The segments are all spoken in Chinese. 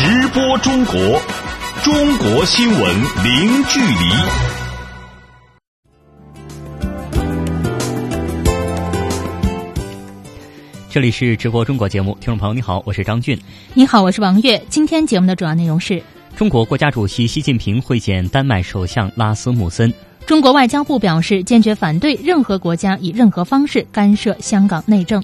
直播中国，中国新闻零距离。这里是直播中国节目，听众朋友你好，我是张俊。你好，我是王悦。今天节目的主要内容是：中国国家主席习近平会见丹麦首相拉斯穆森。中国外交部表示坚决反对任何国家以任何方式干涉香港内政。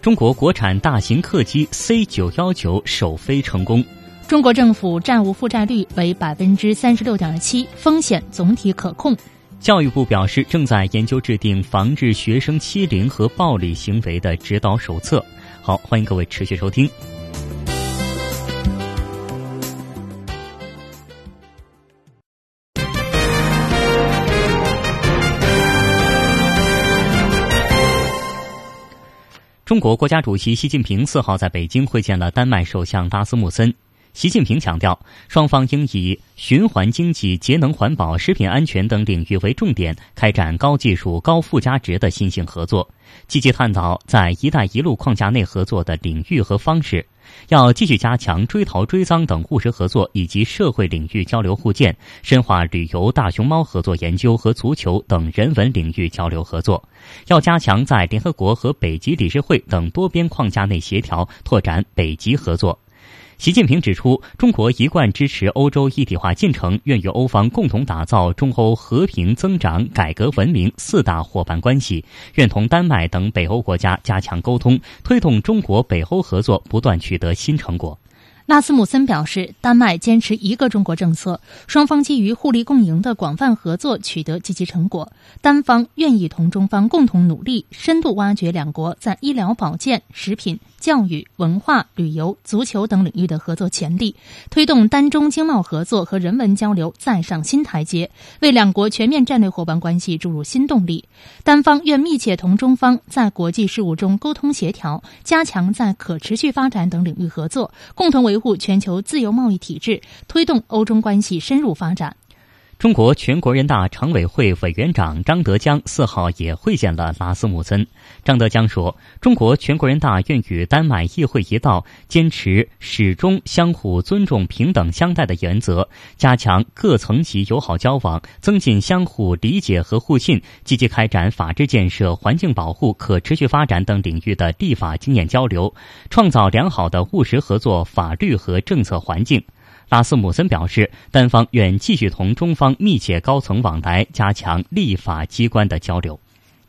中国国产大型客机 C 九幺九首飞成功。中国政府债务负债率为百分之三十六点七，风险总体可控。教育部表示正在研究制定防治学生欺凌和暴力行为的指导手册。好，欢迎各位持续收听。中国国家主席习近平四号在北京会见了丹麦首相拉斯穆森。习近平强调，双方应以循环经济、节能环保、食品安全等领域为重点，开展高技术、高附加值的新型合作，积极探讨在“一带一路”框架内合作的领域和方式。要继续加强追逃追赃等务实合作以及社会领域交流互鉴，深化旅游、大熊猫合作研究和足球等人文领域交流合作。要加强在联合国和北极理事会等多边框架内协调，拓展北极合作。习近平指出，中国一贯支持欧洲一体化进程，愿与欧方共同打造中欧和平、增长、改革、文明四大伙伴关系，愿同丹麦等北欧国家加强沟通，推动中国北欧合作不断取得新成果。拉斯姆森表示，丹麦坚持一个中国政策，双方基于互利共赢的广泛合作取得积极成果。丹方愿意同中方共同努力，深度挖掘两国在医疗保健、食品、教育、文化、旅游、足球等领域的合作潜力，推动丹中经贸合作和人文交流再上新台阶，为两国全面战略伙伴关系注入新动力。丹方愿密切同中方在国际事务中沟通协调，加强在可持续发展等领域合作，共同。维护全球自由贸易体制，推动欧中关系深入发展。中国全国人大常委会委员长张德江四号也会见了拉斯穆森。张德江说：“中国全国人大愿与丹麦议会一道，坚持始终相互尊重、平等相待的原则，加强各层级友好交往，增进相互理解和互信，积极开展法治建设、环境保护、可持续发展等领域的立法经验交流，创造良好的务实合作法律和政策环境。”拉斯姆森表示，单方愿继续同中方密切高层往来，加强立法机关的交流。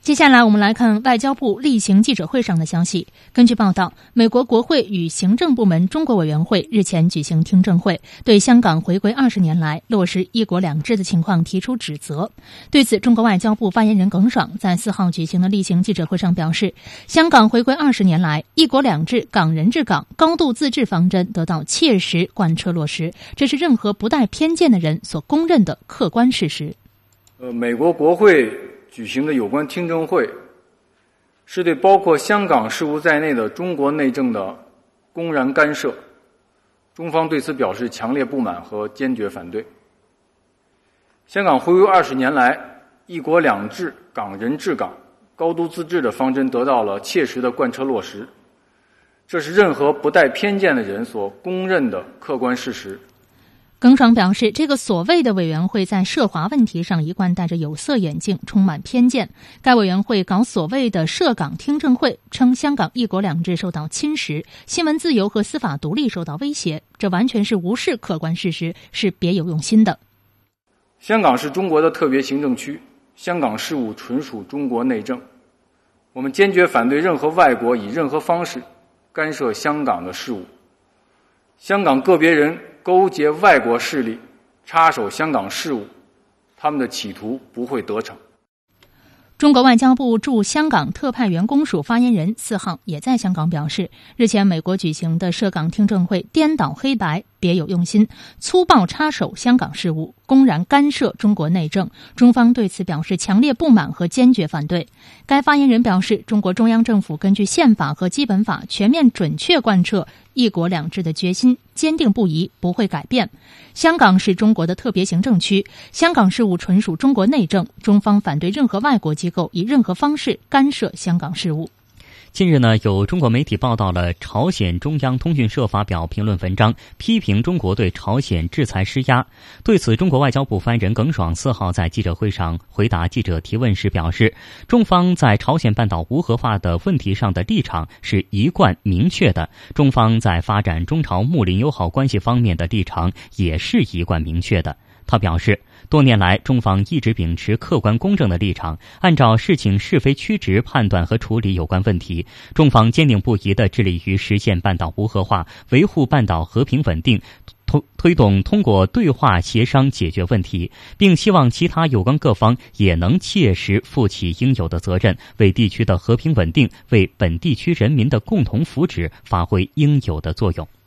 接下来，我们来看外交部例行记者会上的消息。根据报道，美国国会与行政部门中国委员会日前举行听证会，对香港回归二十年来落实“一国两制”的情况提出指责。对此，中国外交部发言人耿爽在四号举行的例行记者会上表示，香港回归二十年来，“一国两制”、港人治港、高度自治方针得到切实贯彻落实，这是任何不带偏见的人所公认的客观事实。呃，美国国会。举行的有关听证会，是对包括香港事务在内的中国内政的公然干涉，中方对此表示强烈不满和坚决反对。香港回归二十年来，“一国两制”、“港人治港”、“高度自治”的方针得到了切实的贯彻落实，这是任何不带偏见的人所公认的客观事实。耿爽表示，这个所谓的委员会在涉华问题上一贯戴着有色眼镜，充满偏见。该委员会搞所谓的涉港听证会，称香港一国两制受到侵蚀，新闻自由和司法独立受到威胁，这完全是无视客观事实，是别有用心的。香港是中国的特别行政区，香港事务纯属中国内政。我们坚决反对任何外国以任何方式干涉香港的事务。香港个别人。勾结外国势力，插手香港事务，他们的企图不会得逞。中国外交部驻香港特派员公署发言人四号也在香港表示，日前美国举行的涉港听证会颠倒黑白。别有用心，粗暴插手香港事务，公然干涉中国内政，中方对此表示强烈不满和坚决反对。该发言人表示，中国中央政府根据宪法和基本法全面准确贯彻“一国两制”的决心坚定不移，不会改变。香港是中国的特别行政区，香港事务纯属中国内政，中方反对任何外国机构以任何方式干涉香港事务。近日呢，有中国媒体报道了朝鲜中央通讯社发表评论文章，批评中国对朝鲜制裁施压。对此，中国外交部发言人耿爽四号在记者会上回答记者提问时表示，中方在朝鲜半岛无核化的问题上的立场是一贯明确的，中方在发展中朝睦邻友好关系方面的立场也是一贯明确的。他表示，多年来，中方一直秉持客观公正的立场，按照事情是非曲直判断和处理有关问题。中方坚定不移地致力于实现半岛无核化，维护半岛和平稳定，推推动通过对话协商解决问题，并希望其他有关各方也能切实负起应有的责任，为地区的和平稳定、为本地区人民的共同福祉发挥应有的作用。“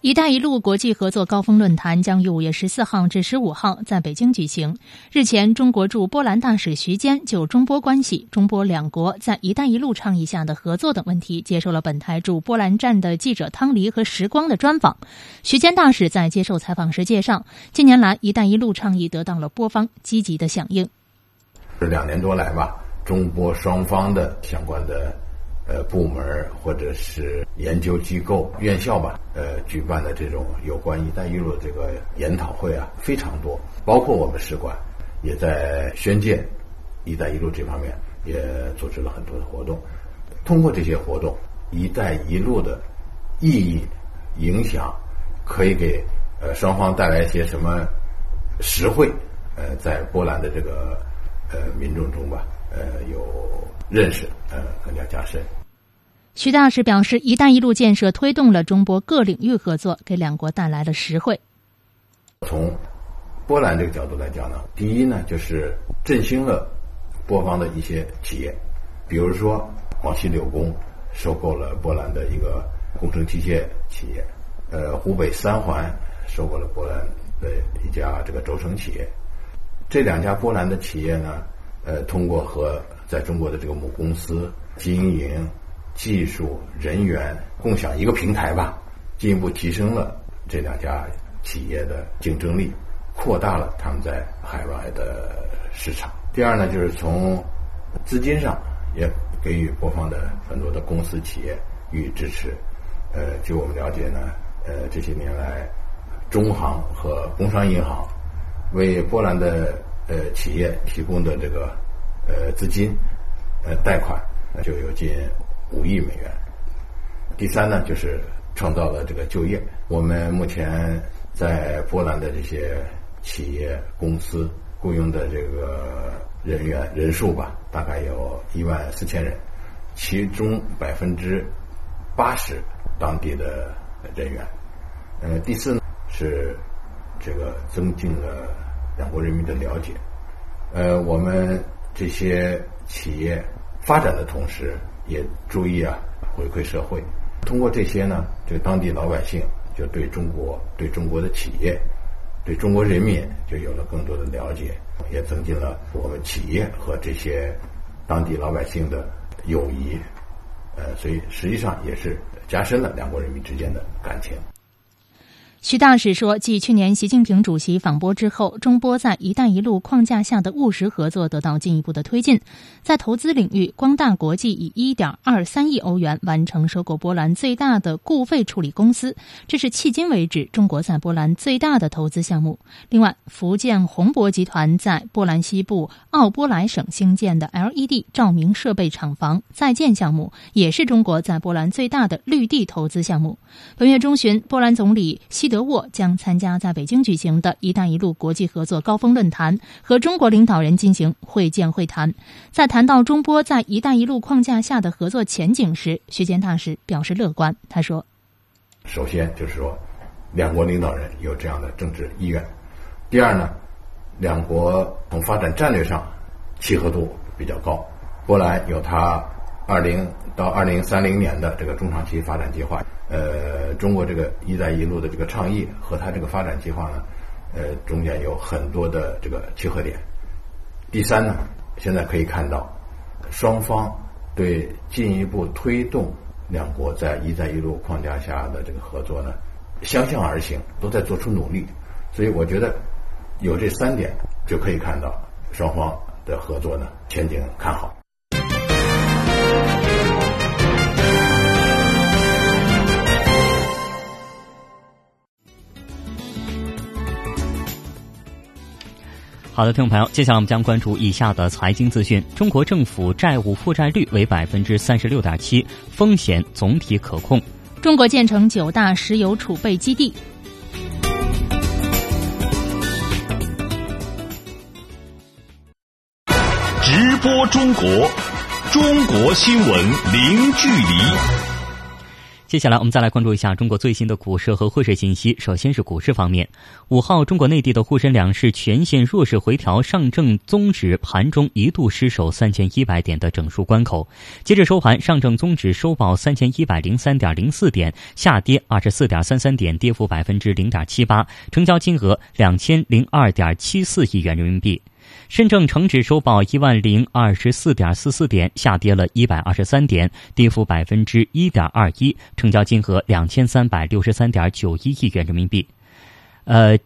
一带一路”国际合作高峰论坛将于五月十四号至十五号在北京举行。日前，中国驻波兰大使徐坚就中波关系、中波两国在“一带一路”倡议下的合作等问题，接受了本台驻波兰站的记者汤黎和时光的专访。徐坚大使在接受采访时介绍，近年来“一带一路”倡议得到了波方积极的响应。这两年多来吧，中波双方的相关的。呃，部门或者是研究机构、院校吧，呃，举办的这种有关“一带一路”的这个研讨会啊，非常多。包括我们使馆也在宣介“一带一路”这方面也组织了很多的活动。通过这些活动，“一带一路”的意义、影响，可以给呃双方带来一些什么实惠？呃，在波兰的这个呃民众中吧，呃，有认识，呃，更加加深。徐大使表示，“一带一路”建设推动了中波各领域合作，给两国带来了实惠。从波兰这个角度来讲呢，第一呢，就是振兴了波方的一些企业，比如说广西柳工收购了波兰的一个工程机械企业，呃，湖北三环收购了波兰的一家这个轴承企业。这两家波兰的企业呢，呃，通过和在中国的这个母公司经营。技术人员共享一个平台吧，进一步提升了这两家企业的竞争力，扩大了他们在海外的市场。第二呢，就是从资金上也给予波方的很多的公司企业予以支持。呃，据我们了解呢，呃，这些年来，中行和工商银行为波兰的呃企业提供的这个呃资金呃贷款那就有近。五亿美元。第三呢，就是创造了这个就业。我们目前在波兰的这些企业公司雇佣的这个人员人数吧，大概有一万四千人，其中百分之八十当地的人员。呃，第四呢是这个增进了两国人民的了解。呃，我们这些企业发展的同时。也注意啊，回馈社会。通过这些呢，这当地老百姓就对中国、对中国的企业、对中国人民就有了更多的了解，也增进了我们企业和这些当地老百姓的友谊。呃，所以实际上也是加深了两国人民之间的感情。徐大使说，继去年习近平主席访波之后，中波在“一带一路”框架下的务实合作得到进一步的推进。在投资领域，光大国际以一点二三亿欧元完成收购波兰最大的固废处理公司，这是迄今为止中国在波兰最大的投资项目。另外，福建宏博集团在波兰西部奥波莱省兴建的 LED 照明设备厂房在建项目，也是中国在波兰最大的绿地投资项目。本月中旬，波兰总理西。德德沃将参加在北京举行的一带一路国际合作高峰论坛，和中国领导人进行会见会谈。在谈到中波在一带一路框架下的合作前景时，徐坚大使表示乐观。他说：“首先就是说，两国领导人有这样的政治意愿；第二呢，两国从发展战略上契合度比较高。波兰有它二零到二零三零年的这个中长期发展计划。”呃，中国这个“一带一路”的这个倡议和它这个发展计划呢，呃，中间有很多的这个契合点。第三呢，现在可以看到，双方对进一步推动两国在“一带一路”框架下的这个合作呢，相向而行，都在做出努力。所以，我觉得有这三点，就可以看到双方的合作呢前景看好。好的，听众朋友，接下来我们将关注以下的财经资讯：中国政府债务负债率为百分之三十六点七，风险总体可控。中国建成九大石油储备基地。直播中国，中国新闻零距离。接下来，我们再来关注一下中国最新的股市和汇市信息。首先是股市方面，五号，中国内地的沪深两市全线弱势回调，上证综指盘中一度失守三千一百点的整数关口。截至收盘，上证综指收报三千一百零三点零四点，下跌二十四点三三点，跌幅百分之零点七八，成交金额两千零二点七四亿元人民币。深证成指收报一万零二十四点四四点，下跌了一百二十三点，跌幅百分之一点二一，成交金额两千三百六十三点九一亿元人民币。呃。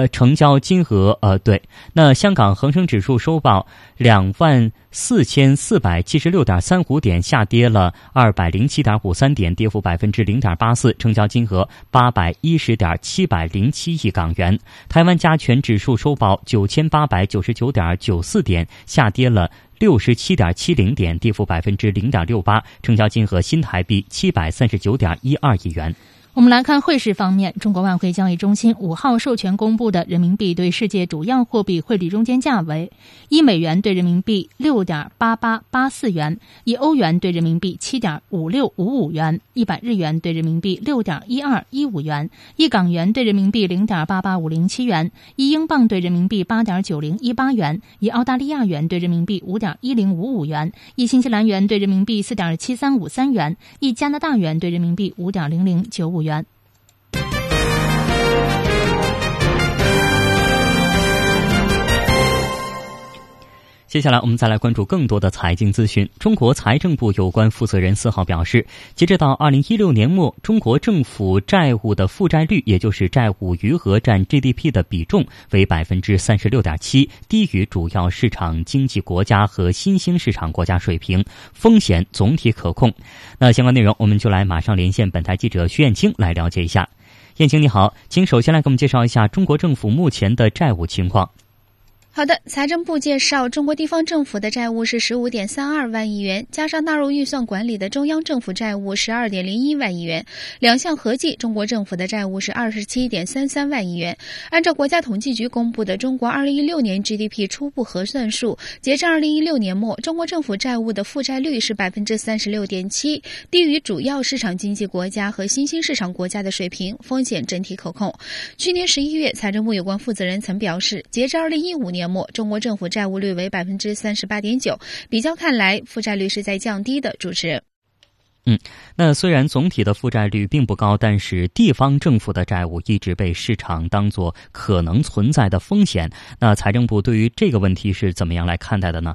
呃，成交金额呃，对，那香港恒生指数收报两万四千四百七十六点三五点，下跌了二百零七点五三点，跌幅百分之零点八四，成交金额八百一十点七百零七亿港元。台湾加权指数收报九千八百九十九点九四点，下跌了六十七点七零点，跌幅百分之零点六八，成交金额新台币七百三十九点一二亿元。我们来看汇市方面，中国外汇交易中心五号授权公布的人民币对世界主要货币汇率中间价为：一美元对人民币六点八八八四元，一欧元对人民币七点五六五五元，一百日元对人民币六点一二一五元，一港元对人民币零点八八五零七元，一英镑对人民币八点九零一八元，一澳大利亚元对人民币五点一零五五元，一新西兰元对人民币四点七三五三元，一加拿大元对人民币五点零零九五。元。接下来，我们再来关注更多的财经资讯。中国财政部有关负责人四号表示，截止到二零一六年末，中国政府债务的负债率，也就是债务余额占 GDP 的比重为百分之三十六点七，低于主要市场经济国家和新兴市场国家水平，风险总体可控。那相关内容，我们就来马上连线本台记者徐艳青来了解一下。艳青你好，请首先来给我们介绍一下中国政府目前的债务情况。好的，财政部介绍，中国地方政府的债务是十五点三二万亿元，加上纳入预算管理的中央政府债务十二点零一万亿元，两项合计，中国政府的债务是二十七点三三万亿元。按照国家统计局公布的中国二零一六年 GDP 初步核算数，截至二零一六年末，中国政府债务的负债率是百分之三十六点七，低于主要市场经济国家和新兴市场国家的水平，风险整体可控。去年十一月，财政部有关负责人曾表示，截至二零一五年。年末，中国政府债务率为百分之三十八点九，比较看来，负债率是在降低的。主持人，嗯，那虽然总体的负债率并不高，但是地方政府的债务一直被市场当作可能存在的风险。那财政部对于这个问题是怎么样来看待的呢？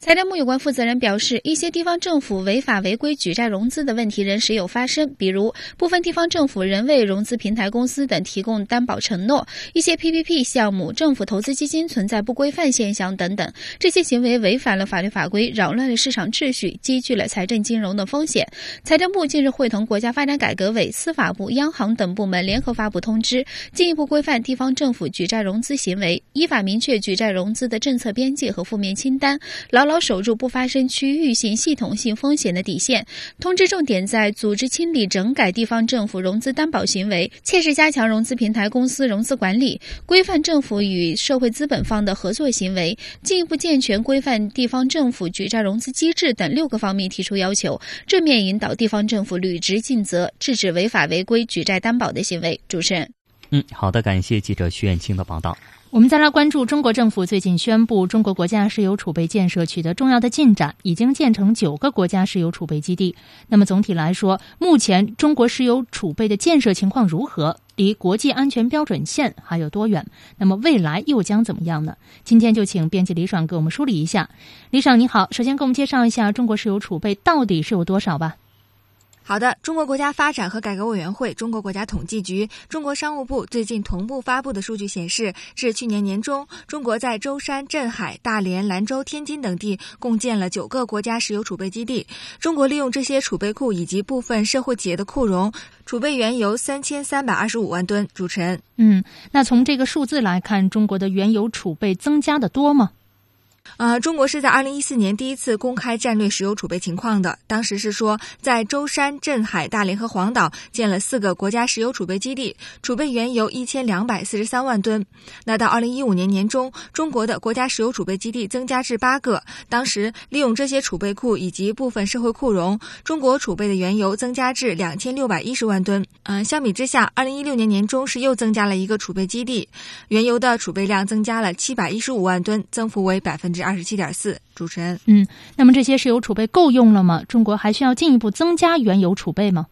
财政部有关负责人表示，一些地方政府违法违规举债融资的问题仍时有发生，比如部分地方政府仍为融资平台公司等提供担保承诺，一些 PPP 项目、政府投资基金存在不规范现象等等。这些行为违反了法律法规，扰乱了市场秩序，积聚了财政金融的风险。财政部近日会同国家发展改革委、司法部、央行等部门联合发布通知，进一步规范地方政府举债融资行为，依法明确举债融资的政策边界和负面清单，牢。牢守住不发生区域性、系统性风险的底线。通知重点在组织清理整改地方政府融资担保行为，切实加强融资平台公司融资管理，规范政府与社会资本方的合作行为，进一步健全规范地方政府举债融资机制等六个方面提出要求，正面引导地方政府履职尽责，制止违法违规举债担保的行为。主持人，嗯，好的，感谢记者徐远清的报道。我们再来关注中国政府最近宣布，中国国家石油储备建设取得重要的进展，已经建成九个国家石油储备基地。那么总体来说，目前中国石油储备的建设情况如何？离国际安全标准线还有多远？那么未来又将怎么样呢？今天就请编辑李爽给我们梳理一下。李爽你好，首先给我们介绍一下中国石油储备到底是有多少吧。好的，中国国家发展和改革委员会、中国国家统计局、中国商务部最近同步发布的数据显示，至去年年中，中国在舟山、镇海、大连、兰州、天津等地共建了九个国家石油储备基地。中国利用这些储备库以及部分社会企业的库容，储备原油三千三百二十五万吨。主持人，嗯，那从这个数字来看，中国的原油储备增加的多吗？呃，中国是在二零一四年第一次公开战略石油储备情况的。当时是说，在舟山、镇海、大连和黄岛建了四个国家石油储备基地，储备原油一千两百四十三万吨。那到二零一五年年中，中国的国家石油储备基地增加至八个。当时利用这些储备库以及部分社会库容，中国储备的原油增加至两千六百一十万吨。嗯，相比之下，二零一六年年中是又增加了一个储备基地，原油的储备量增加了七百一十五万吨，增幅为百分。之二十七点四，主持人，嗯，那么这些石油储备够用了吗？中国还需要进一步增加原油储备吗？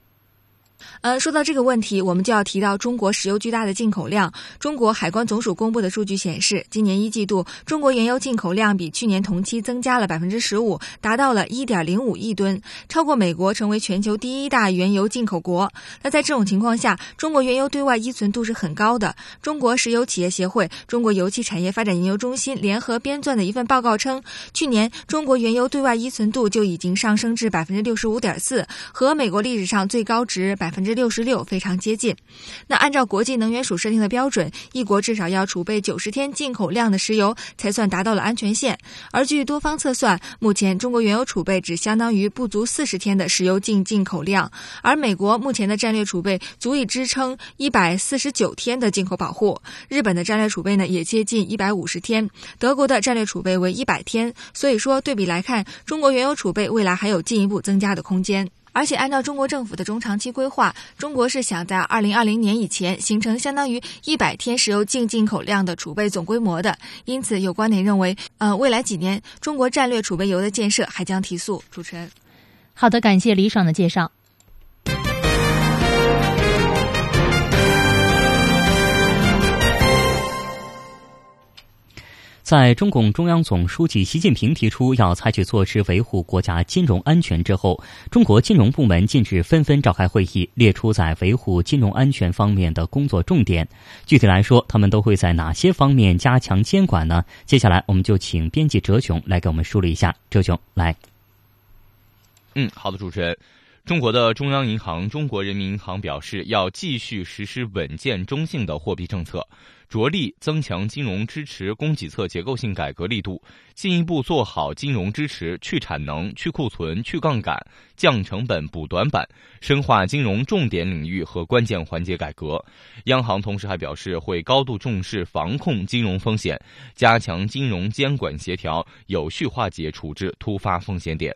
呃，说到这个问题，我们就要提到中国石油巨大的进口量。中国海关总署公布的数据显示，今年一季度中国原油进口量比去年同期增加了百分之十五，达到了一点零五亿吨，超过美国，成为全球第一大原油进口国。那在这种情况下，中国原油对外依存度是很高的。中国石油企业协会、中国油气产业发展研究中心联合编撰的一份报告称，去年中国原油对外依存度就已经上升至百分之六十五点四，和美国历史上最高值百。百分之六十六，非常接近。那按照国际能源署设定的标准，一国至少要储备九十天进口量的石油，才算达到了安全线。而据多方测算，目前中国原油储备只相当于不足四十天的石油净进口量，而美国目前的战略储备足以支撑一百四十九天的进口保护。日本的战略储备呢，也接近一百五十天，德国的战略储备为一百天。所以说，对比来看，中国原油储备未来还有进一步增加的空间。而且，按照中国政府的中长期规划，中国是想在二零二零年以前形成相当于一百天石油净进口量的储备总规模的。因此，有观点认为，呃，未来几年中国战略储备油的建设还将提速。主持人，好的，感谢李爽的介绍。在中共中央总书记习近平提出要采取措施维护国家金融安全之后，中国金融部门近日纷纷召开会议，列出在维护金融安全方面的工作重点。具体来说，他们都会在哪些方面加强监管呢？接下来，我们就请编辑哲雄来给我们梳理一下。哲雄，来。嗯，好的，主持人。中国的中央银行中国人民银行表示，要继续实施稳健中性的货币政策，着力增强金融支持供给侧结构性改革力度，进一步做好金融支持去产能、去库存、去杠杆、降成本、补短板，深化金融重点领域和关键环节改革。央行同时还表示，会高度重视防控金融风险，加强金融监管协调，有序化解处置突发风险点。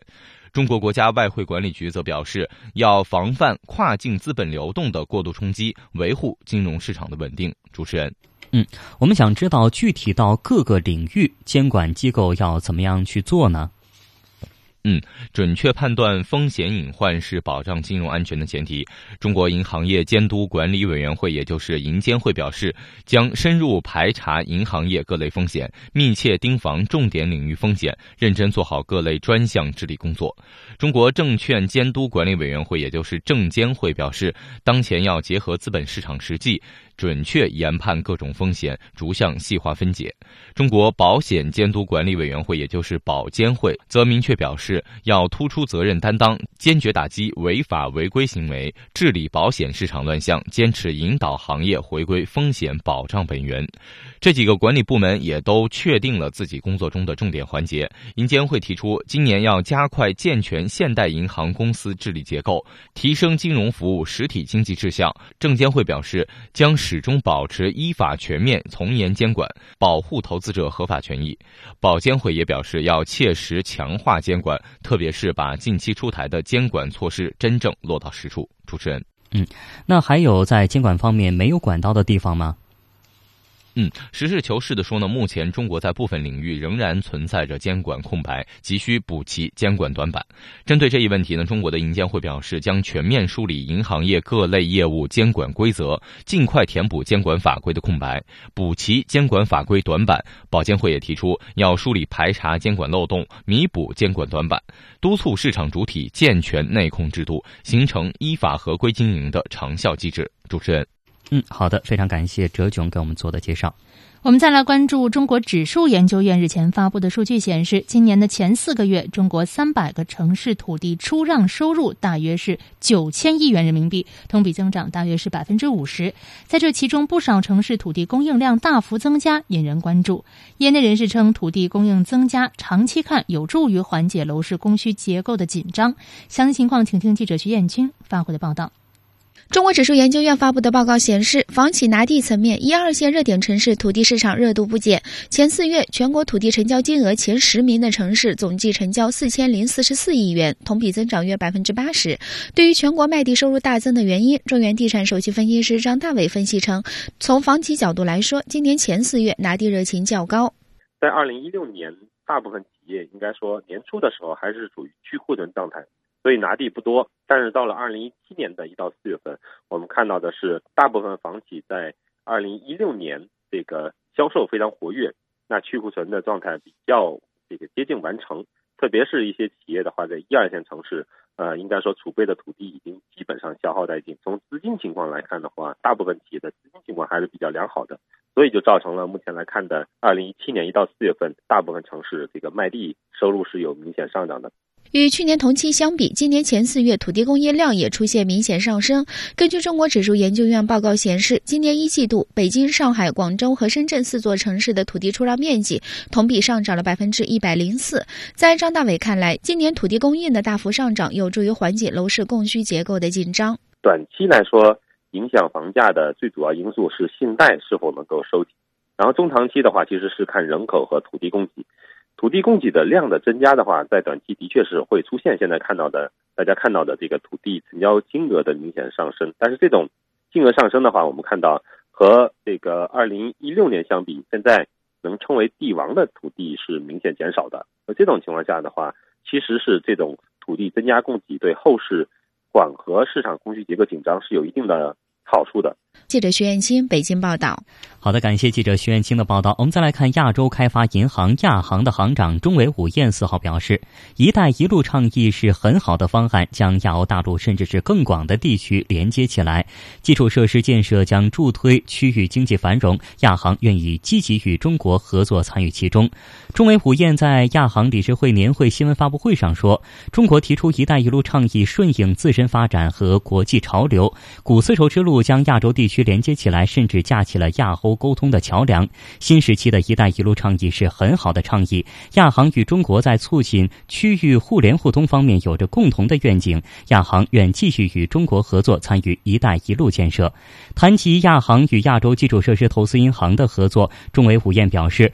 中国国家外汇管理局则表示，要防范跨境资本流动的过度冲击，维护金融市场的稳定。主持人，嗯，我们想知道具体到各个领域，监管机构要怎么样去做呢？嗯，准确判断风险隐患是保障金融安全的前提。中国银行业监督管理委员会，也就是银监会表示，将深入排查银行业各类风险，密切盯防重点领域风险，认真做好各类专项治理工作。中国证券监督管理委员会，也就是证监会表示，当前要结合资本市场实际。准确研判各种风险，逐项细化分解。中国保险监督管理委员会，也就是保监会，则明确表示，要突出责任担当，坚决打击违法违规行为，治理保险市场乱象，坚持引导行业回归风险保障本源。这几个管理部门也都确定了自己工作中的重点环节。银监会提出，今年要加快健全现代银行公司治理结构，提升金融服务实体经济志向。证监会表示，将始终保持依法全面从严监管，保护投资者合法权益。保监会也表示要切实强化监管，特别是把近期出台的监管措施真正落到实处。主持人，嗯，那还有在监管方面没有管到的地方吗？嗯，实事求是的说呢，目前中国在部分领域仍然存在着监管空白，急需补齐监管短板。针对这一问题呢，中国的银监会表示，将全面梳理银行业各类业务监管规则，尽快填补监管法规的空白，补齐监管法规短板。保监会也提出，要梳理排查监管漏洞，弥补监管短板，督促市场主体健全内控制度，形成依法合规经营的长效机制。主持人。嗯，好的，非常感谢哲炯给我们做的介绍。我们再来关注中国指数研究院日前发布的数据显示，今年的前四个月，中国三百个城市土地出让收入大约是九千亿元人民币，同比增长大约是百分之五十。在这其中，不少城市土地供应量大幅增加，引人关注。业内人士称，土地供应增加，长期看有助于缓解楼市供需结构的紧张。详细情况，请听记者徐艳军发回的报道。中国指数研究院发布的报告显示，房企拿地层面，一二线热点城市土地市场热度不减。前四月，全国土地成交金额前十名的城市总计成交四千零四十四亿元，同比增长约百分之八十。对于全国卖地收入大增的原因，中原地产首席分析师张大伟分析称，从房企角度来说，今年前四月拿地热情较高。在二零一六年，大部分企业应该说年初的时候还是处于去库存状态。所以拿地不多，但是到了二零一七年的一到四月份，我们看到的是大部分房企在二零一六年这个销售非常活跃，那去库存的状态比较这个接近完成。特别是一些企业的话，在一二线城市，呃，应该说储备的土地已经基本上消耗殆尽。从资金情况来看的话，大部分企业的资金情况还是比较良好的，所以就造成了目前来看的二零一七年一到四月份，大部分城市这个卖地收入是有明显上涨的。与去年同期相比，今年前四月土地供应量也出现明显上升。根据中国指数研究院报告显示，今年一季度，北京、上海、广州和深圳四座城市的土地出让面积同比上涨了百分之一百零四。在张大伟看来，今年土地供应的大幅上涨有助于缓解楼市供需结构的紧张。短期来说，影响房价的最主要因素是信贷是否能够收紧，然后中长期的话，其实是看人口和土地供给。土地供给的量的增加的话，在短期的确是会出现现在看到的大家看到的这个土地成交金额的明显上升。但是这种金额上升的话，我们看到和这个二零一六年相比，现在能称为地王的土地是明显减少的。那这种情况下的话，其实是这种土地增加供给对后市缓和市场供需结构紧张是有一定的好处的。记者徐艳青北京报道。好的，感谢记者徐艳青的报道。我们再来看亚洲开发银行亚行的行长钟伟武燕四号表示，“一带一路”倡议是很好的方案，将亚欧大陆甚至是更广的地区连接起来。基础设施建设将助推区域经济繁荣，亚行愿意积极与中国合作参与其中。钟伟虎燕在亚行理事会年会新闻发布会上说：“中国提出‘一带一路’倡议，顺应自身发展和国际潮流，古丝绸之路将亚洲地区。”连接起来，甚至架起了亚欧沟通的桥梁。新时期的一带一路倡议是很好的倡议。亚航与中国在促进区域互联互通方面有着共同的愿景。亚航愿继续与中国合作，参与一带一路建设。谈及亚航与亚洲基础设施投资银行的合作，中委武彦表示。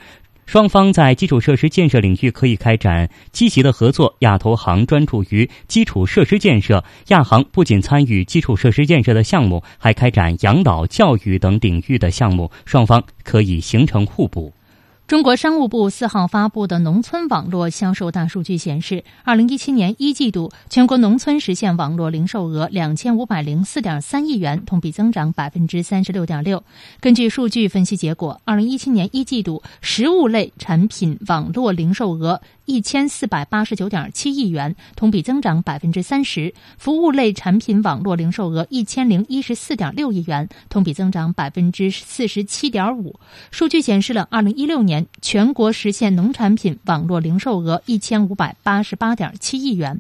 双方在基础设施建设领域可以开展积极的合作。亚投行专注于基础设施建设，亚行不仅参与基础设施建设的项目，还开展养老、教育等领域的项目，双方可以形成互补。中国商务部四号发布的农村网络销售大数据显示，二零一七年一季度全国农村实现网络零售额两千五百零四点三亿元，同比增长百分之三十六点六。根据数据分析结果，二零一七年一季度食物类产品网络零售额。一千四百八十九点七亿元，同比增长百分之三十；服务类产品网络零售额一千零一十四点六亿元，同比增长百分之四十七点五。数据显示了二零一六年全国实现农产品网络零售额一千五百八十八点七亿元。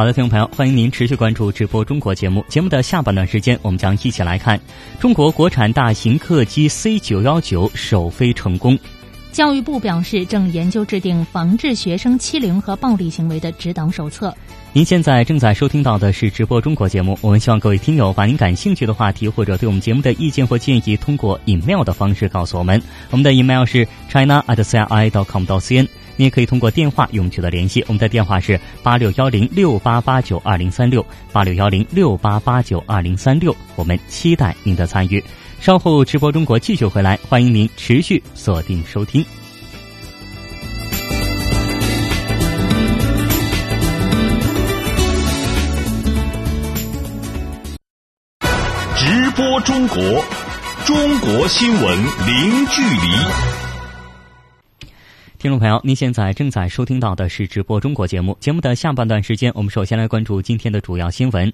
好的，听众朋友，欢迎您持续关注直播中国节目。节目的下半段时间，我们将一起来看中国国产大型客机 C 九幺九首飞成功。教育部表示，正研究制定防治学生欺凌和暴力行为的指导手册。您现在正在收听到的是直播中国节目，我们希望各位听友把您感兴趣的话题或者对我们节目的意见或建议，通过 email 的方式告诉我们。我们的 email 是 china at cri.com.cn。您也可以通过电话与我们取得联系，我们的电话是八六幺零六八八九二零三六八六幺零六八八九二零三六。我们期待您的参与。稍后直播中国继续回来，欢迎您持续锁定收听。直播中国，中国新闻零距离。听众朋友，您现在正在收听到的是直播中国节目。节目的下半段时间，我们首先来关注今天的主要新闻。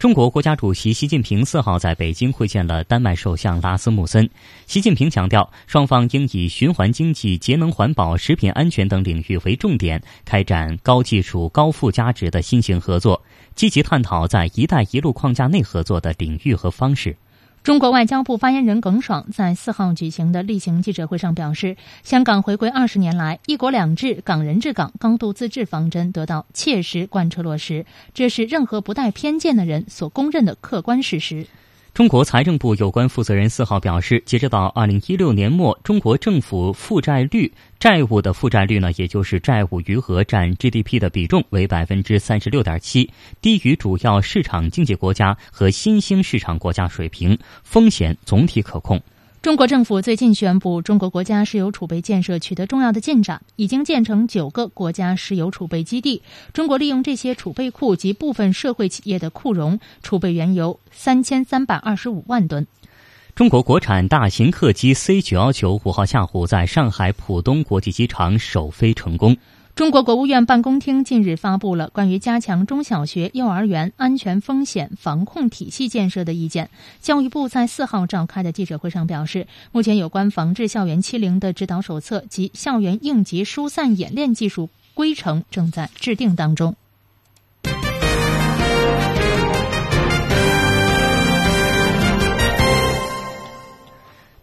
中国国家主席习近平四号在北京会见了丹麦首相拉斯穆森。习近平强调，双方应以循环经济、节能环保、食品安全等领域为重点，开展高技术、高附加值的新型合作，积极探讨在“一带一路”框架内合作的领域和方式。中国外交部发言人耿爽在四号举行的例行记者会上表示，香港回归二十年来，“一国两制”、“港人治港”、“高度自治”方针得到切实贯彻落实，这是任何不带偏见的人所公认的客观事实。中国财政部有关负责人四号表示，截止到二零一六年末，中国政府负债率、债务的负债率呢，也就是债务余额占 GDP 的比重为百分之三十六点七，低于主要市场经济国家和新兴市场国家水平，风险总体可控。中国政府最近宣布，中国国家石油储备建设取得重要的进展，已经建成九个国家石油储备基地。中国利用这些储备库及部分社会企业的库容，储备原油三千三百二十五万吨。中国国产大型客机 C 九幺九五号下午在上海浦东国际机场首飞成功。中国国务院办公厅近日发布了关于加强中小学、幼儿园安全风险防控体系建设的意见。教育部在四号召开的记者会上表示，目前有关防治校园欺凌的指导手册及校园应急疏散演练技术规程正在制定当中。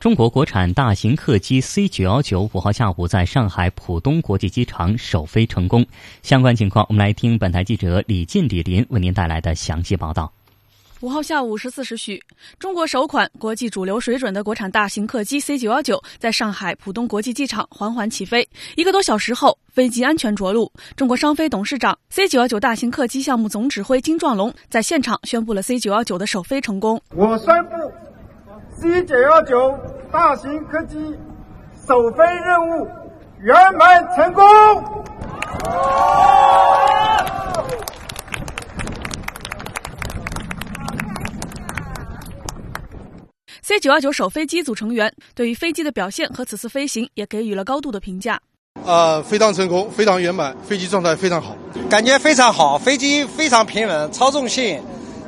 中国国产大型客机 C 九幺九五号下午在上海浦东国际机场首飞成功。相关情况，我们来听本台记者李进、李林为您带来的详细报道。五号下午十四时许，中国首款国际主流水准的国产大型客机 C 九幺九在上海浦东国际机场缓缓起飞。一个多小时后，飞机安全着陆。中国商飞董事长、C 九幺九大型客机项目总指挥金壮龙在现场宣布了 C 九幺九的首飞成功。我宣布。C 九幺九大型客机首飞任务圆满成功。C 九幺九首飞机组成员对于飞机的表现和此次飞行也给予了高度的评价。呃，非常成功，非常圆满，飞机状态非常好，感觉非常好，飞机非常平稳，操纵性、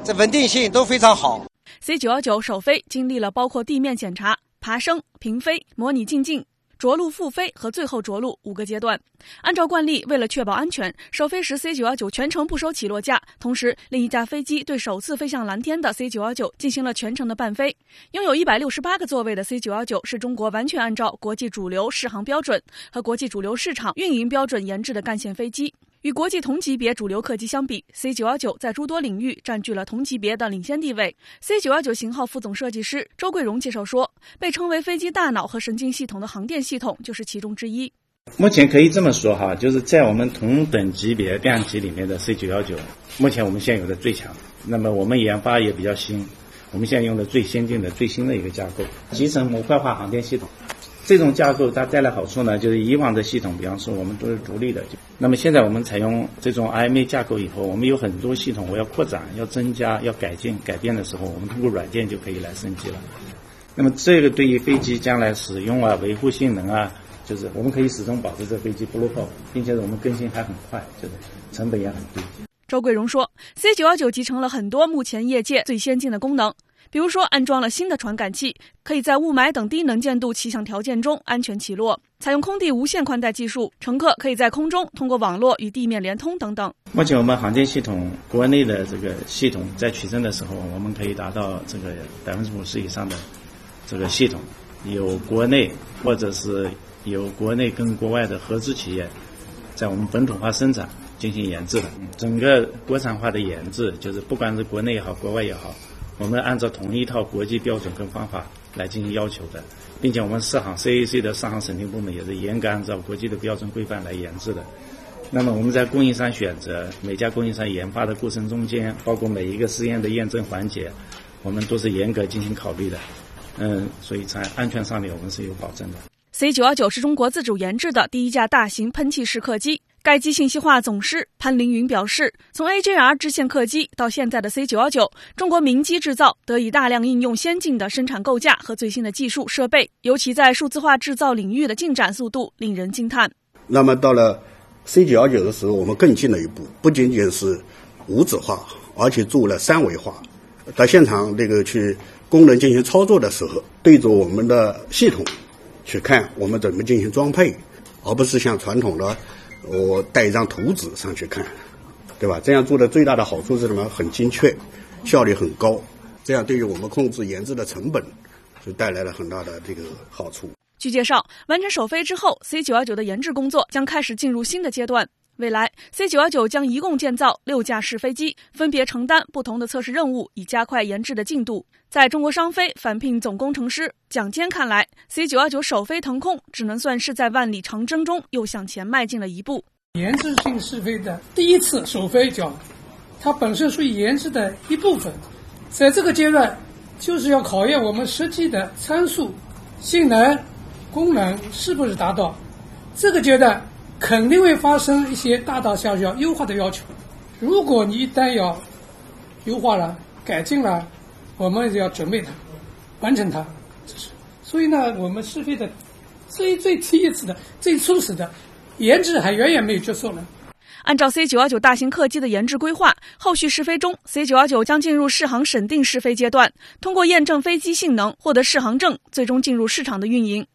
这稳定性都非常好。C 九幺九首飞经历了包括地面检查、爬升、平飞、模拟进境、着陆复飞和最后着陆五个阶段。按照惯例，为了确保安全，首飞时 C 九幺九全程不收起落架。同时，另一架飞机对首次飞向蓝天的 C 九幺九进行了全程的伴飞。拥有一百六十八个座位的 C 九幺九是中国完全按照国际主流适航标准和国际主流市场运营标准研制的干线飞机。与国际同级别主流客机相比，C 九幺九在诸多领域占据了同级别的领先地位。C 九幺九型号副总设计师周桂荣介绍说：“被称为飞机大脑和神经系统的航电系统就是其中之一。目前可以这么说哈，就是在我们同等级别量级里面的 C 九幺九，目前我们现有的最强。那么我们研发也比较新，我们现在用的最先进的、最新的一个架构，集成模块化航电系统。”这种架构它带来好处呢，就是以往的系统，比方说我们都是独立的，那么现在我们采用这种 IMA 架构以后，我们有很多系统我要扩展、要增加、要改进、改变的时候，我们通过软件就可以来升级了。那么这个对于飞机将来使用啊、维护性能啊，就是我们可以始终保持这飞机不落后，并且我们更新还很快，就是成本也很低。周桂荣说，C 九幺九集成了很多目前业界最先进的功能。比如说，安装了新的传感器，可以在雾霾等低能见度气象条件中安全起落；采用空地无线宽带技术，乘客可以在空中通过网络与地面连通等等。目前我们航天系统国内的这个系统在取证的时候，我们可以达到这个百分之五十以上的这个系统，有国内或者是有国内跟国外的合资企业，在我们本土化生产进行研制的。整个国产化的研制，就是不管是国内也好，国外也好，我们按照同一套国际标准跟方法来进行要求的，并且我们四行 CAC 的四行审定部门也是严格按照国际的标准规范来研制的。那么我们在供应商选择每家供应商研发的过程中间，包括每一个试验的验证环节，我们都是严格进行考虑的。嗯，所以在安全上面我们是有保证的。C 九幺九是中国自主研制的第一架大型喷气式客机。该机信息化总师潘凌云表示，从 AJR 支线客机到现在的 C 九幺九，中国民机制造得以大量应用先进的生产构架和最新的技术设备，尤其在数字化制造领域的进展速度令人惊叹。那么到了 C 九幺九的时候，我们更进了一步，不仅仅是无纸化，而且做了三维化。到现场这个去功能进行操作的时候，对着我们的系统去看我们怎么进行装配，而不是像传统的。我带一张图纸上去看，对吧？这样做的最大的好处是什么？很精确，效率很高。这样对于我们控制研制的成本，就带来了很大的这个好处。据介绍，完成首飞之后，C 九幺九的研制工作将开始进入新的阶段。未来，C 九幺九将一共建造六架试飞机，分别承担不同的测试任务，以加快研制的进度。在中国商飞返聘总工程师蒋坚看来，C 九幺九首飞腾空，只能算是在万里长征中又向前迈进了一步。研制性试飞的第一次首飞，叫它本身属于研制的一部分，在这个阶段，就是要考验我们实际的参数、性能、功能是不是达到。这个阶段肯定会发生一些大大小小优化的要求。如果你一旦要优化了、改进了，我们要准备它，完成它，这是。所以呢，我们试飞的最最第一次的、最初始的研制还远远没有结束呢。按照 C 九幺九大型客机的研制规划，后续试飞中，C 九幺九将进入试航审定试飞阶段，通过验证飞机性能，获得试航证，最终进入市场的运营。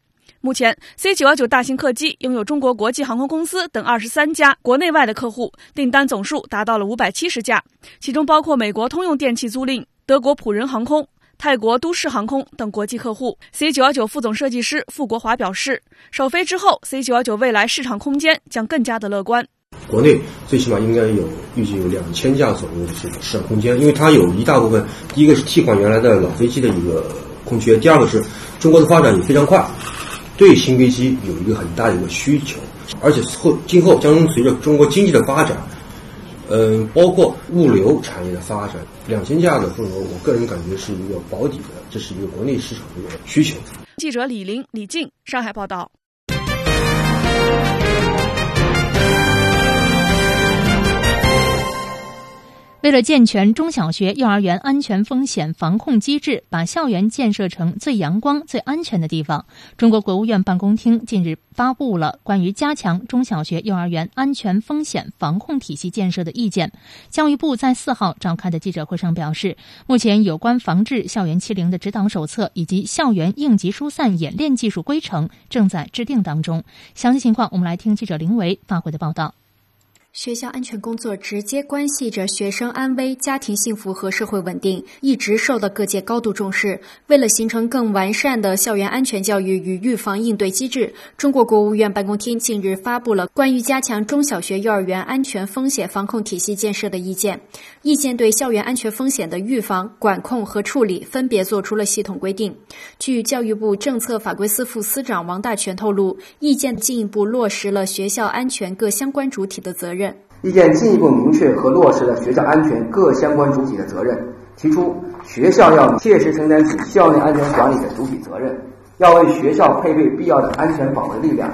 目前，C 九幺九大型客机拥有中国国际航空公司等二十三家国内外的客户，订单总数达到了五百七十架，其中包括美国通用电气租赁。德国普仁航空、泰国都市航空等国际客户，C 九幺九副总设计师傅国华表示，首飞之后，C 九幺九未来市场空间将更加的乐观。国内最起码应该有预计有两千架左右的这种市场空间，因为它有一大部分，第一个是替换原来的老飞机的一个空缺，第二个是中国的发展也非常快，对新飞机有一个很大的一个需求，而且后今后将随着中国经济的发展。嗯，包括物流产业的发展，两千架的份额，我个人感觉是一个保底的，这是一个国内市场的一个需求。记者李林、李静，上海报道。为了健全中小学、幼儿园安全风险防控机制，把校园建设成最阳光、最安全的地方，中国国务院办公厅近日发布了关于加强中小学、幼儿园安全风险防控体系建设的意见。教育部在四号召开的记者会上表示，目前有关防治校园欺凌的指导手册以及校园应急疏散演练技术规程正在制定当中。详细情况，我们来听记者林维发回的报道。学校安全工作直接关系着学生安危、家庭幸福和社会稳定，一直受到各界高度重视。为了形成更完善的校园安全教育与预防应对机制，中国国务院办公厅近日发布了关于加强中小学、幼儿园安全风险防控体系建设的意见。意见对校园安全风险的预防、管控和处理分别作出了系统规定。据教育部政策法规司副司长王大全透露，意见进一步落实了学校安全各相关主体的责任。意见进一步明确和落实了学校安全各相关主体的责任，提出学校要切实承担起校内安全管理的主体责任，要为学校配备必要的安全保卫力量，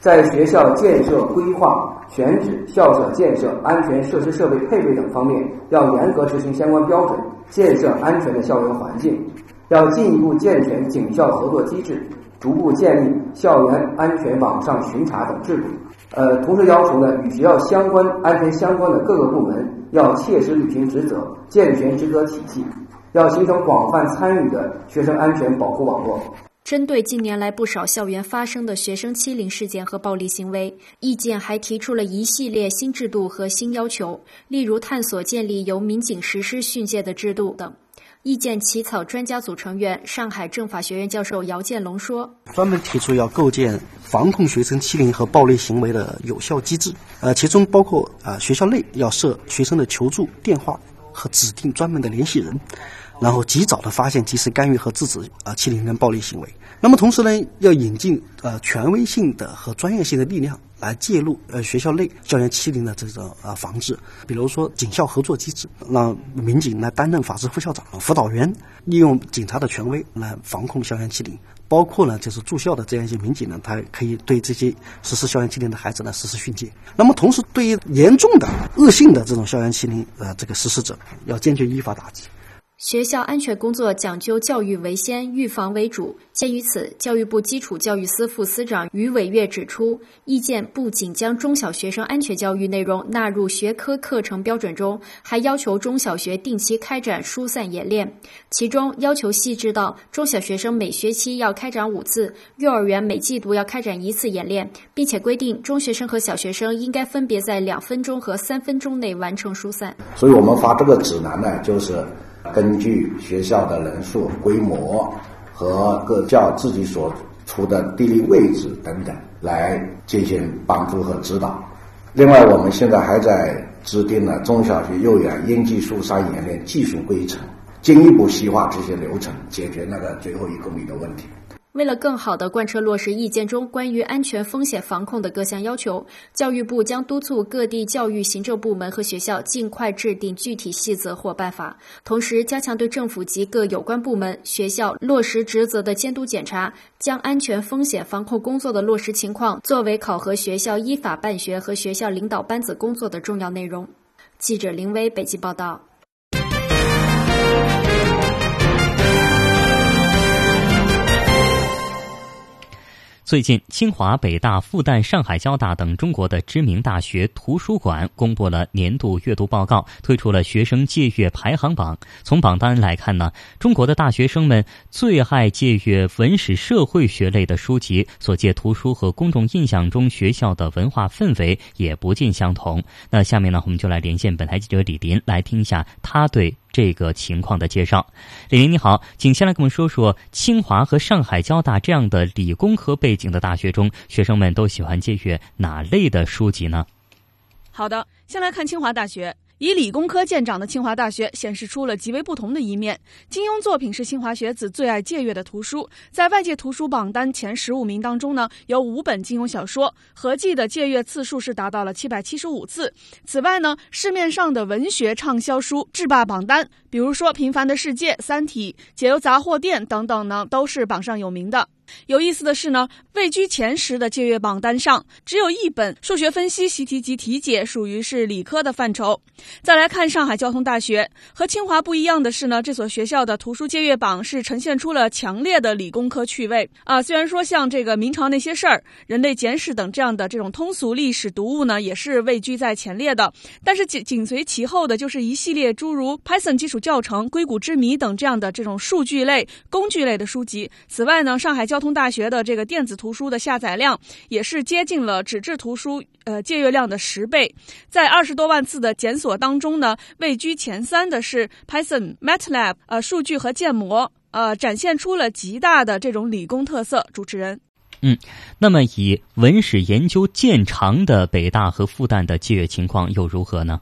在学校建设规划、选址、校舍建设、安全设施设备配备等方面，要严格执行相关标准，建设安全的校园环境，要进一步健全警校合作机制，逐步建立校园安全网上巡查等制度。呃，同时要求呢，与学校相关安全相关的各个部门要切实履行职责，健全职责体系，要形成广泛参与的学生安全保护网络。针对近年来不少校园发生的学生欺凌事件和暴力行为，意见还提出了一系列新制度和新要求，例如探索建立由民警实施训诫的制度等。意见起草专家组成员、上海政法学院教授姚建龙说：“专门提出要构建防控学生欺凌和暴力行为的有效机制，呃，其中包括啊，学校内要设学生的求助电话和指定专门的联系人，然后及早的发现、及时干预和制止啊欺凌跟暴力行为。那么同时呢，要引进呃权威性的和专业性的力量。”来介入呃学校内校园欺凌的这种呃防治，比如说警校合作机制，让民警来担任法制副校长、辅导员，利用警察的权威来防控校园欺凌。包括呢，就是住校的这样一些民警呢，他可以对这些实施校园欺凌的孩子呢实施训诫。那么同时，对于严重的、恶性的这种校园欺凌呃这个实施者，要坚决依法打击。学校安全工作讲究教育为先，预防为主。鉴于此，教育部基础教育司副司长于伟月指出，意见不仅将中小学生安全教育内容纳入学科课程标准中，还要求中小学定期开展疏散演练。其中要求细致到中小学生每学期要开展五次，幼儿园每季度要开展一次演练，并且规定中学生和小学生应该分别在两分钟和三分钟内完成疏散。所以我们发这个指南呢，就是。根据学校的人数、规模和各教自己所处的地理位置等等来进行帮助和指导。另外，我们现在还在制定了中小学、幼儿园应急疏散演练技术规程，进一步细化这些流程，解决那个最后一公里的问题。为了更好地贯彻落实意见中关于安全风险防控的各项要求，教育部将督促各地教育行政部门和学校尽快制定具体细则或办法，同时加强对政府及各有关部门、学校落实职责的监督检查，将安全风险防控工作的落实情况作为考核学校依法办学和学校领导班子工作的重要内容。记者林威北京报道。最近，清华、北大、复旦、上海交大等中国的知名大学图书馆公布了年度阅读报告，推出了学生借阅排行榜。从榜单来看呢，中国的大学生们最爱借阅文史社会学类的书籍，所借图书和公众印象中学校的文化氛围也不尽相同。那下面呢，我们就来连线本台记者李林，来听一下他对。这个情况的介绍，李林你好，请先来跟我们说说清华和上海交大这样的理工科背景的大学中，学生们都喜欢借阅哪类的书籍呢？好的，先来看清华大学。以理工科见长的清华大学显示出了极为不同的一面。金庸作品是清华学子最爱借阅的图书，在外界图书榜单前十五名当中呢，有五本金庸小说，合计的借阅次数是达到了七百七十五次。此外呢，市面上的文学畅销书制霸榜单，比如说《平凡的世界》《三体》《解忧杂货店》等等呢，都是榜上有名的。有意思的是呢，位居前十的借阅榜单上，只有一本数学分析习题及题解属于是理科的范畴。再来看上海交通大学，和清华不一样的是呢，这所学校的图书借阅榜是呈现出了强烈的理工科趣味啊。虽然说像这个明朝那些事儿、人类简史等这样的这种通俗历史读物呢，也是位居在前列的，但是紧紧随其后的就是一系列诸如 Python 基础教程、硅谷之谜等这样的这种数据类、工具类的书籍。此外呢，上海交通大学的这个电子图书的下载量也是接近了纸质图书呃借阅量的十倍，在二十多万次的检索当中呢，位居前三的是 Python、MATLAB 呃数据和建模呃展现出了极大的这种理工特色。主持人，嗯，那么以文史研究见长的北大和复旦的借阅情况又如何呢？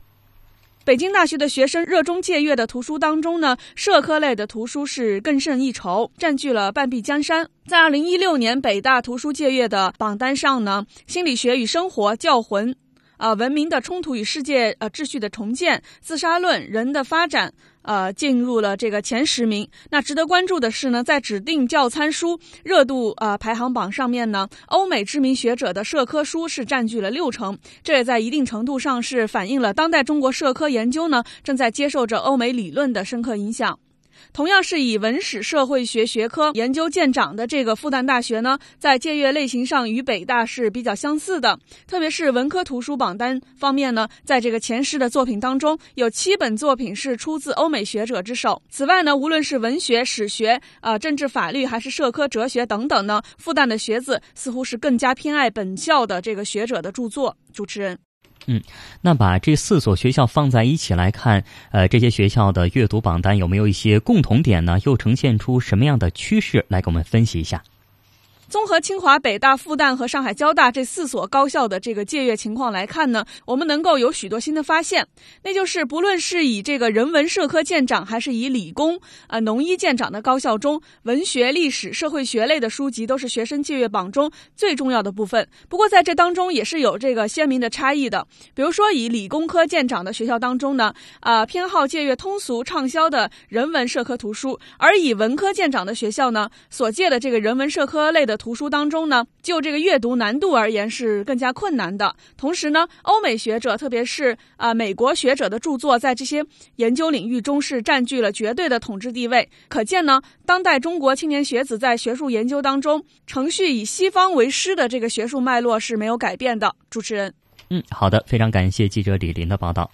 北京大学的学生热衷借阅的图书当中呢，社科类的图书是更胜一筹，占据了半壁江山。在二零一六年北大图书借阅的榜单上呢，心理学与生活、教魂。啊，文明的冲突与世界呃秩序的重建，自杀论，人的发展，呃，进入了这个前十名。那值得关注的是呢，在指定教参书热度呃排行榜上面呢，欧美知名学者的社科书是占据了六成。这也在一定程度上是反映了当代中国社科研究呢正在接受着欧美理论的深刻影响。同样是以文史社会学学科研究见长的这个复旦大学呢，在借阅类型上与北大是比较相似的。特别是文科图书榜单方面呢，在这个前十的作品当中，有七本作品是出自欧美学者之手。此外呢，无论是文学、史学、啊政治法律，还是社科、哲学等等呢，复旦的学子似乎是更加偏爱本校的这个学者的著作。主持人。嗯，那把这四所学校放在一起来看，呃，这些学校的阅读榜单有没有一些共同点呢？又呈现出什么样的趋势？来给我们分析一下。综合清华、北大、复旦和上海交大这四所高校的这个借阅情况来看呢，我们能够有许多新的发现。那就是不论是以这个人文社科见长，还是以理工、啊农医见长的高校中，文学、历史、社会学类的书籍都是学生借阅榜中最重要的部分。不过在这当中也是有这个鲜明的差异的。比如说以理工科见长的学校当中呢，啊偏好借阅通俗畅销的人文社科图书；而以文科见长的学校呢，所借的这个人文社科类的。图书当中呢，就这个阅读难度而言是更加困难的。同时呢，欧美学者，特别是啊美国学者的著作，在这些研究领域中是占据了绝对的统治地位。可见呢，当代中国青年学子在学术研究当中，程序以西方为师的这个学术脉络是没有改变的。主持人，嗯，好的，非常感谢记者李林的报道。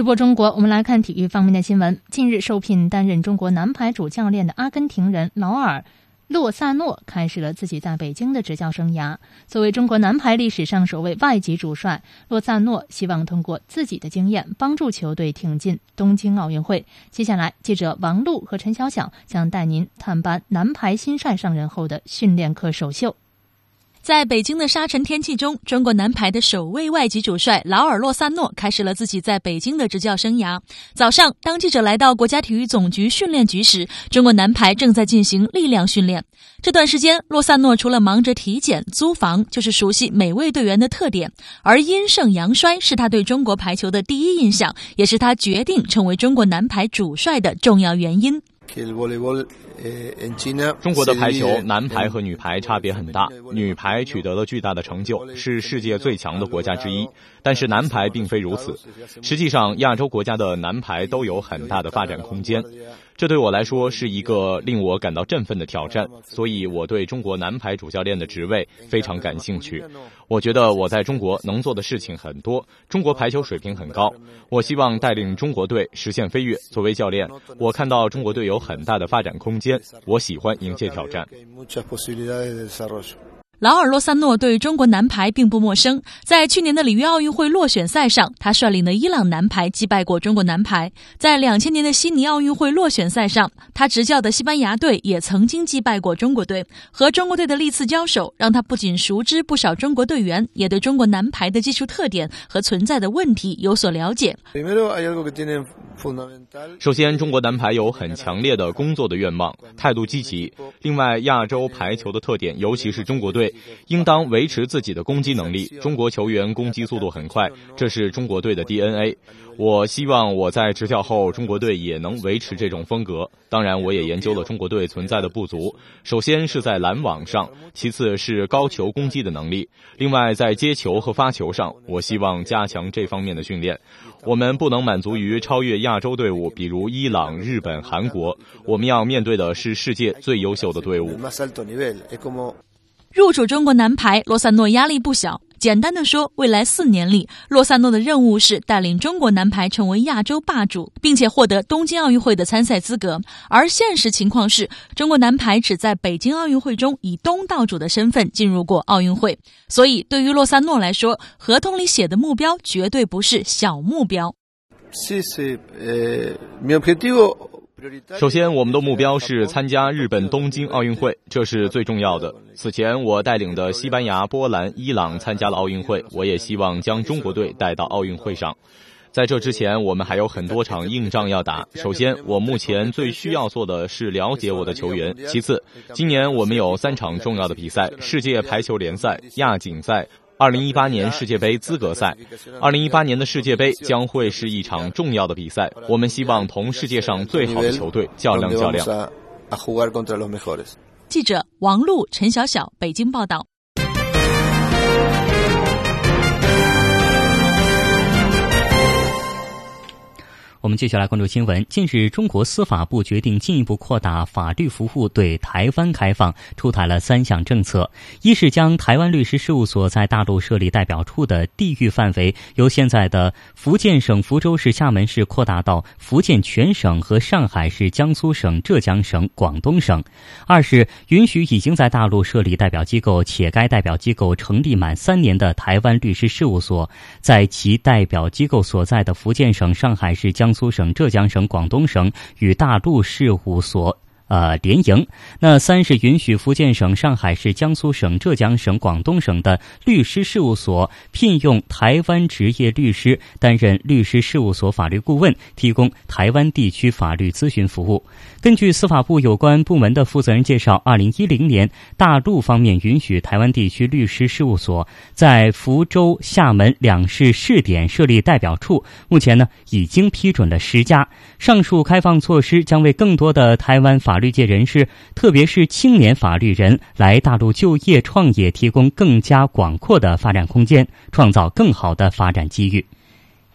直播中国，我们来看体育方面的新闻。近日受聘担任中国男排主教练的阿根廷人劳尔·洛萨诺开始了自己在北京的执教生涯。作为中国男排历史上首位外籍主帅，洛萨诺希望通过自己的经验帮助球队挺进东京奥运会。接下来，记者王璐和陈晓晓将带您探班男排新帅上任后的训练课首秀。在北京的沙尘天气中，中国男排的首位外籍主帅劳尔·洛萨诺开始了自己在北京的执教生涯。早上，当记者来到国家体育总局训练局时，中国男排正在进行力量训练。这段时间，洛萨诺除了忙着体检、租房，就是熟悉每位队员的特点。而阴盛阳衰是他对中国排球的第一印象，也是他决定成为中国男排主帅的重要原因。中国的排球男排和女排差别很大，女排取得了巨大的成就，是世界最强的国家之一。但是男排并非如此，实际上亚洲国家的男排都有很大的发展空间。这对我来说是一个令我感到振奋的挑战，所以我对中国男排主教练的职位非常感兴趣。我觉得我在中国能做的事情很多，中国排球水平很高，我希望带领中国队实现飞跃。作为教练，我看到中国队有很大的发展空间，我喜欢迎接挑战。劳尔·洛萨诺对中国男排并不陌生，在去年的里约奥运会落选赛上，他率领的伊朗男排击败过中国男排；在两千年的悉尼奥运会落选赛上，他执教的西班牙队也曾经击败过中国队。和中国队的历次交手，让他不仅熟知不少中国队员，也对中国男排的技术特点和存在的问题有所了解。首先，中国男排有很强烈的工作的愿望，态度积极。另外，亚洲排球的特点，尤其是中国队，应当维持自己的攻击能力。中国球员攻击速度很快，这是中国队的 DNA。我希望我在执教后，中国队也能维持这种风格。当然，我也研究了中国队存在的不足。首先是在拦网上，其次是高球攻击的能力。另外，在接球和发球上，我希望加强这方面的训练。我们不能满足于超越亚洲队伍，比如伊朗、日本、韩国。我们要面对的是世界最优秀的队伍。入主中国男排，罗萨诺压力不小。简单的说，未来四年里，洛萨诺的任务是带领中国男排成为亚洲霸主，并且获得东京奥运会的参赛资格。而现实情况是，中国男排只在北京奥运会中以东道主的身份进入过奥运会。所以，对于洛萨诺来说，合同里写的目标绝对不是小目标。首先，我们的目标是参加日本东京奥运会，这是最重要的。此前，我带领的西班牙、波兰、伊朗参加了奥运会，我也希望将中国队带到奥运会上。在这之前，我们还有很多场硬仗要打。首先，我目前最需要做的是了解我的球员。其次，今年我们有三场重要的比赛：世界排球联赛、亚锦赛。二零一八年世界杯资格赛，二零一八年的世界杯将会是一场重要的比赛。我们希望同世界上最好的球队较量较量。记者王璐、陈晓晓，北京报道。我们继续来关注新闻。近日，中国司法部决定进一步扩大法律服务对台湾开放，出台了三项政策：一是将台湾律师事务所在大陆设立代表处的地域范围由现在的福建省福州市、厦门市扩大到福建全省和上海市、江苏省、浙江省、广东省；二是允许已经在大陆设立代表机构且该代表机构成立满三年的台湾律师事务所，在其代表机构所在的福建省。上海市、江江苏省、浙江省、广东省与大陆事务所。呃，联营。那三是允许福建省、上海市、江苏省、浙江省、广东省的律师事务所聘用台湾职业律师担任律师事务所法律顾问，提供台湾地区法律咨询服务。根据司法部有关部门的负责人介绍，二零一零年大陆方面允许台湾地区律师事务所在福州、厦门两市试点设立代表处，目前呢已经批准了十家。上述开放措施将为更多的台湾法律界人士，特别是青年法律人来大陆就业创业提供更加广阔的发展空间，创造更好的发展机遇。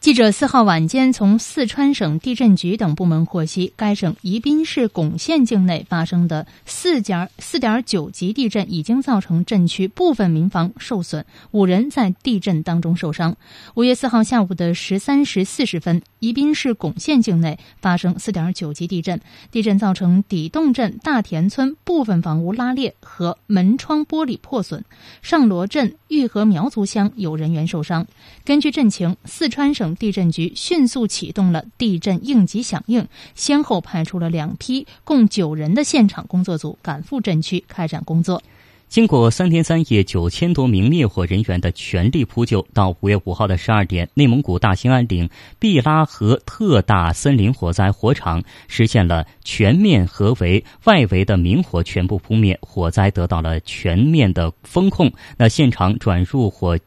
记者四号晚间从四川省地震局等部门获悉，该省宜宾市珙县境内发生的四点四点九级地震已经造成震区部分民房受损，五人在地震当中受伤。五月四号下午的十三时四十分，宜宾市珙县境内发生四点九级地震，地震造成底洞镇大田村部分房屋拉裂和门窗玻璃破损，上罗镇玉河苗族乡有人员受伤。根据震情，四川省。地震局迅速启动了地震应急响应，先后派出了两批共九人的现场工作组赶赴震区开展工作。经过三天三夜、九千多名灭火人员的全力扑救，到五月五号的十二点，内蒙古大兴安岭毕拉河特大森林火灾火场实现了全面合围，外围的明火全部扑灭，火灾得到了全面的封控。那现场转入火。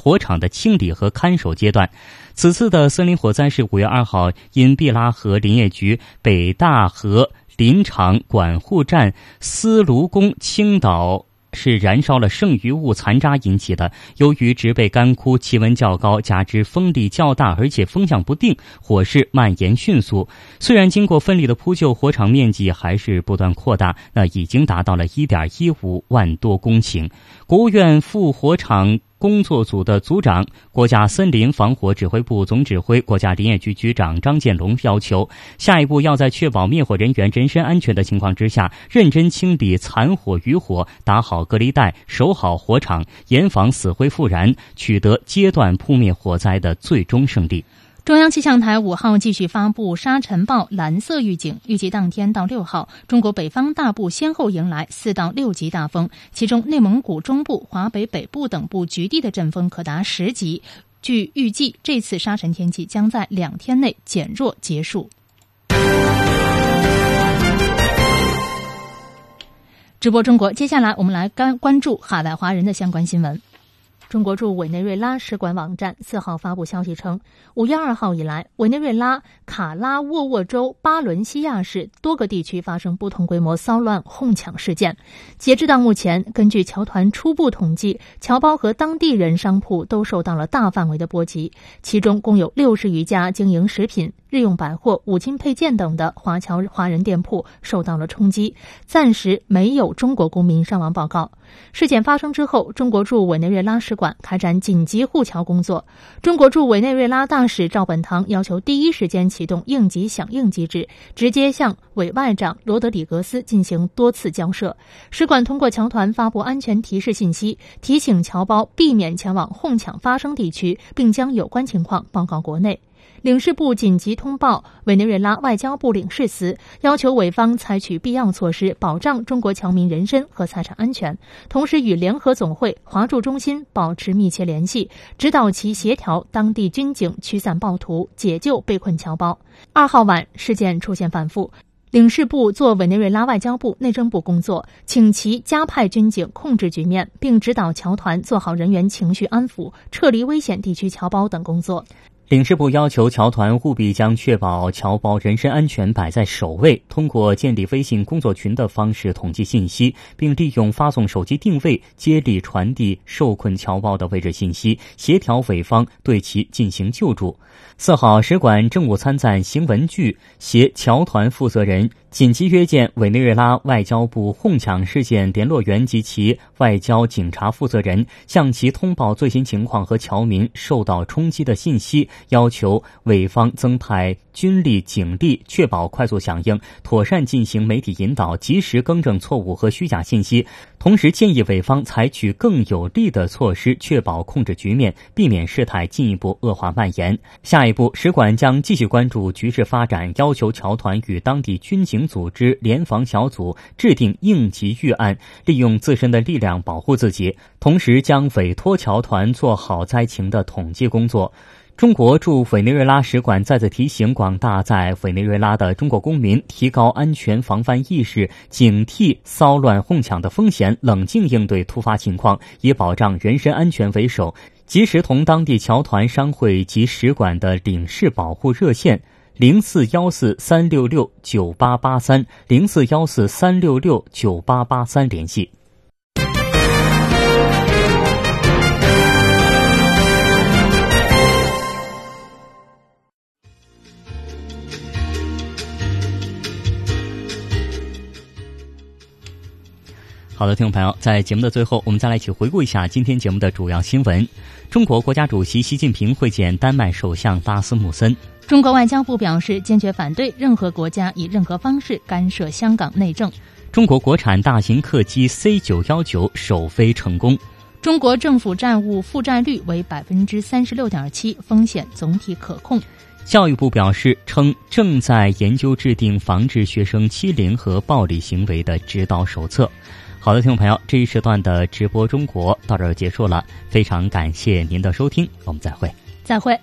火场的清理和看守阶段，此次的森林火灾是五月二号因毕拉河林业局北大河林场管护站司炉工倾倒。是燃烧了剩余物残渣引起的。由于植被干枯、气温较高，加之风力较大，而且风向不定，火势蔓延迅速。虽然经过奋力的扑救，火场面积还是不断扩大，那已经达到了一点一五万多公顷。国务院副火场工作组的组长、国家森林防火指挥部总指挥、国家林业局局长张建龙要求，下一步要在确保灭火人员人身安全的情况之下，认真清理残火余火，打好隔离带，守好火场，严防死灰复燃，取得阶段扑灭火灾的最终胜利。中央气象台五号继续发布沙尘暴蓝色预警，预计当天到六号，中国北方大部先后迎来四到六级大风，其中内蒙古中部、华北北部等部局地的阵风可达十级。据预计，这次沙尘天气将在两天内减弱结束。直播中国，接下来我们来关关注海外华人的相关新闻。中国驻委内瑞拉使馆网站四号发布消息称，五月二号以来，委内瑞拉卡拉沃沃州巴伦西亚市多个地区发生不同规模骚乱哄抢事件。截至到目前，根据侨团初步统计，侨胞和当地人商铺都受到了大范围的波及，其中共有六十余家经营食品。日用百货、五金配件等的华侨华人店铺受到了冲击，暂时没有中国公民伤亡报告。事件发生之后，中国驻委内瑞拉使馆开展紧急护侨工作。中国驻委内瑞拉大使赵本堂要求第一时间启动应急响应机制，直接向委外长罗德里格斯进行多次交涉。使馆通过侨团发布安全提示信息，提醒侨胞避免前往哄抢发生地区，并将有关情况报告国内。领事部紧急通报委内瑞拉外交部领事司，要求委方采取必要措施，保障中国侨民人身和财产安全。同时，与联合总会华驻中心保持密切联系，指导其协调当地军警驱散暴徒，解救被困侨胞。二号晚，事件出现反复，领事部做委内瑞拉外交部、内政部工作，请其加派军警控制局面，并指导侨团做好人员情绪安抚、撤离危险地区侨胞等工作。领事部要求侨团务必将确保侨胞人身安全摆在首位，通过建立微信工作群的方式统计信息，并利用发送手机定位接力传递受困侨胞的位置信息，协调伪方对其进行救助。四号，使馆政务参赞邢文具携侨团负责人。紧急约见委内瑞拉外交部哄抢事件联络员及其外交警察负责人，向其通报最新情况和侨民受到冲击的信息，要求委方增派军力警力，确保快速响应，妥善进行媒体引导，及时更正错误和虚假信息。同时，建议委方采取更有力的措施，确保控制局面，避免事态进一步恶化蔓延。下一步，使馆将继续关注局势发展，要求侨团与当地军警组织联防小组制定应急预案，利用自身的力量保护自己。同时，将委托侨团做好灾情的统计工作。中国驻委内瑞拉使馆再次提醒广大在委内瑞拉的中国公民，提高安全防范意识，警惕骚乱哄抢的风险，冷静应对突发情况，以保障人身安全为首。及时同当地侨团、商会及使馆的领事保护热线零四幺四三六六九八八三零四幺四三六六九八八三联系。好的，听众朋友，在节目的最后，我们再来一起回顾一下今天节目的主要新闻。中国国家主席习近平会见丹麦首相拉斯穆森。中国外交部表示坚决反对任何国家以任何方式干涉香港内政。中国国产大型客机 C 九幺九首飞成功。中国政府债务负债率为百分之三十六点七，风险总体可控。教育部表示称正在研究制定防治学生欺凌和暴力行为的指导手册。好的，听众朋友，这一时段的直播中国到这儿结束了，非常感谢您的收听，我们再会，再会。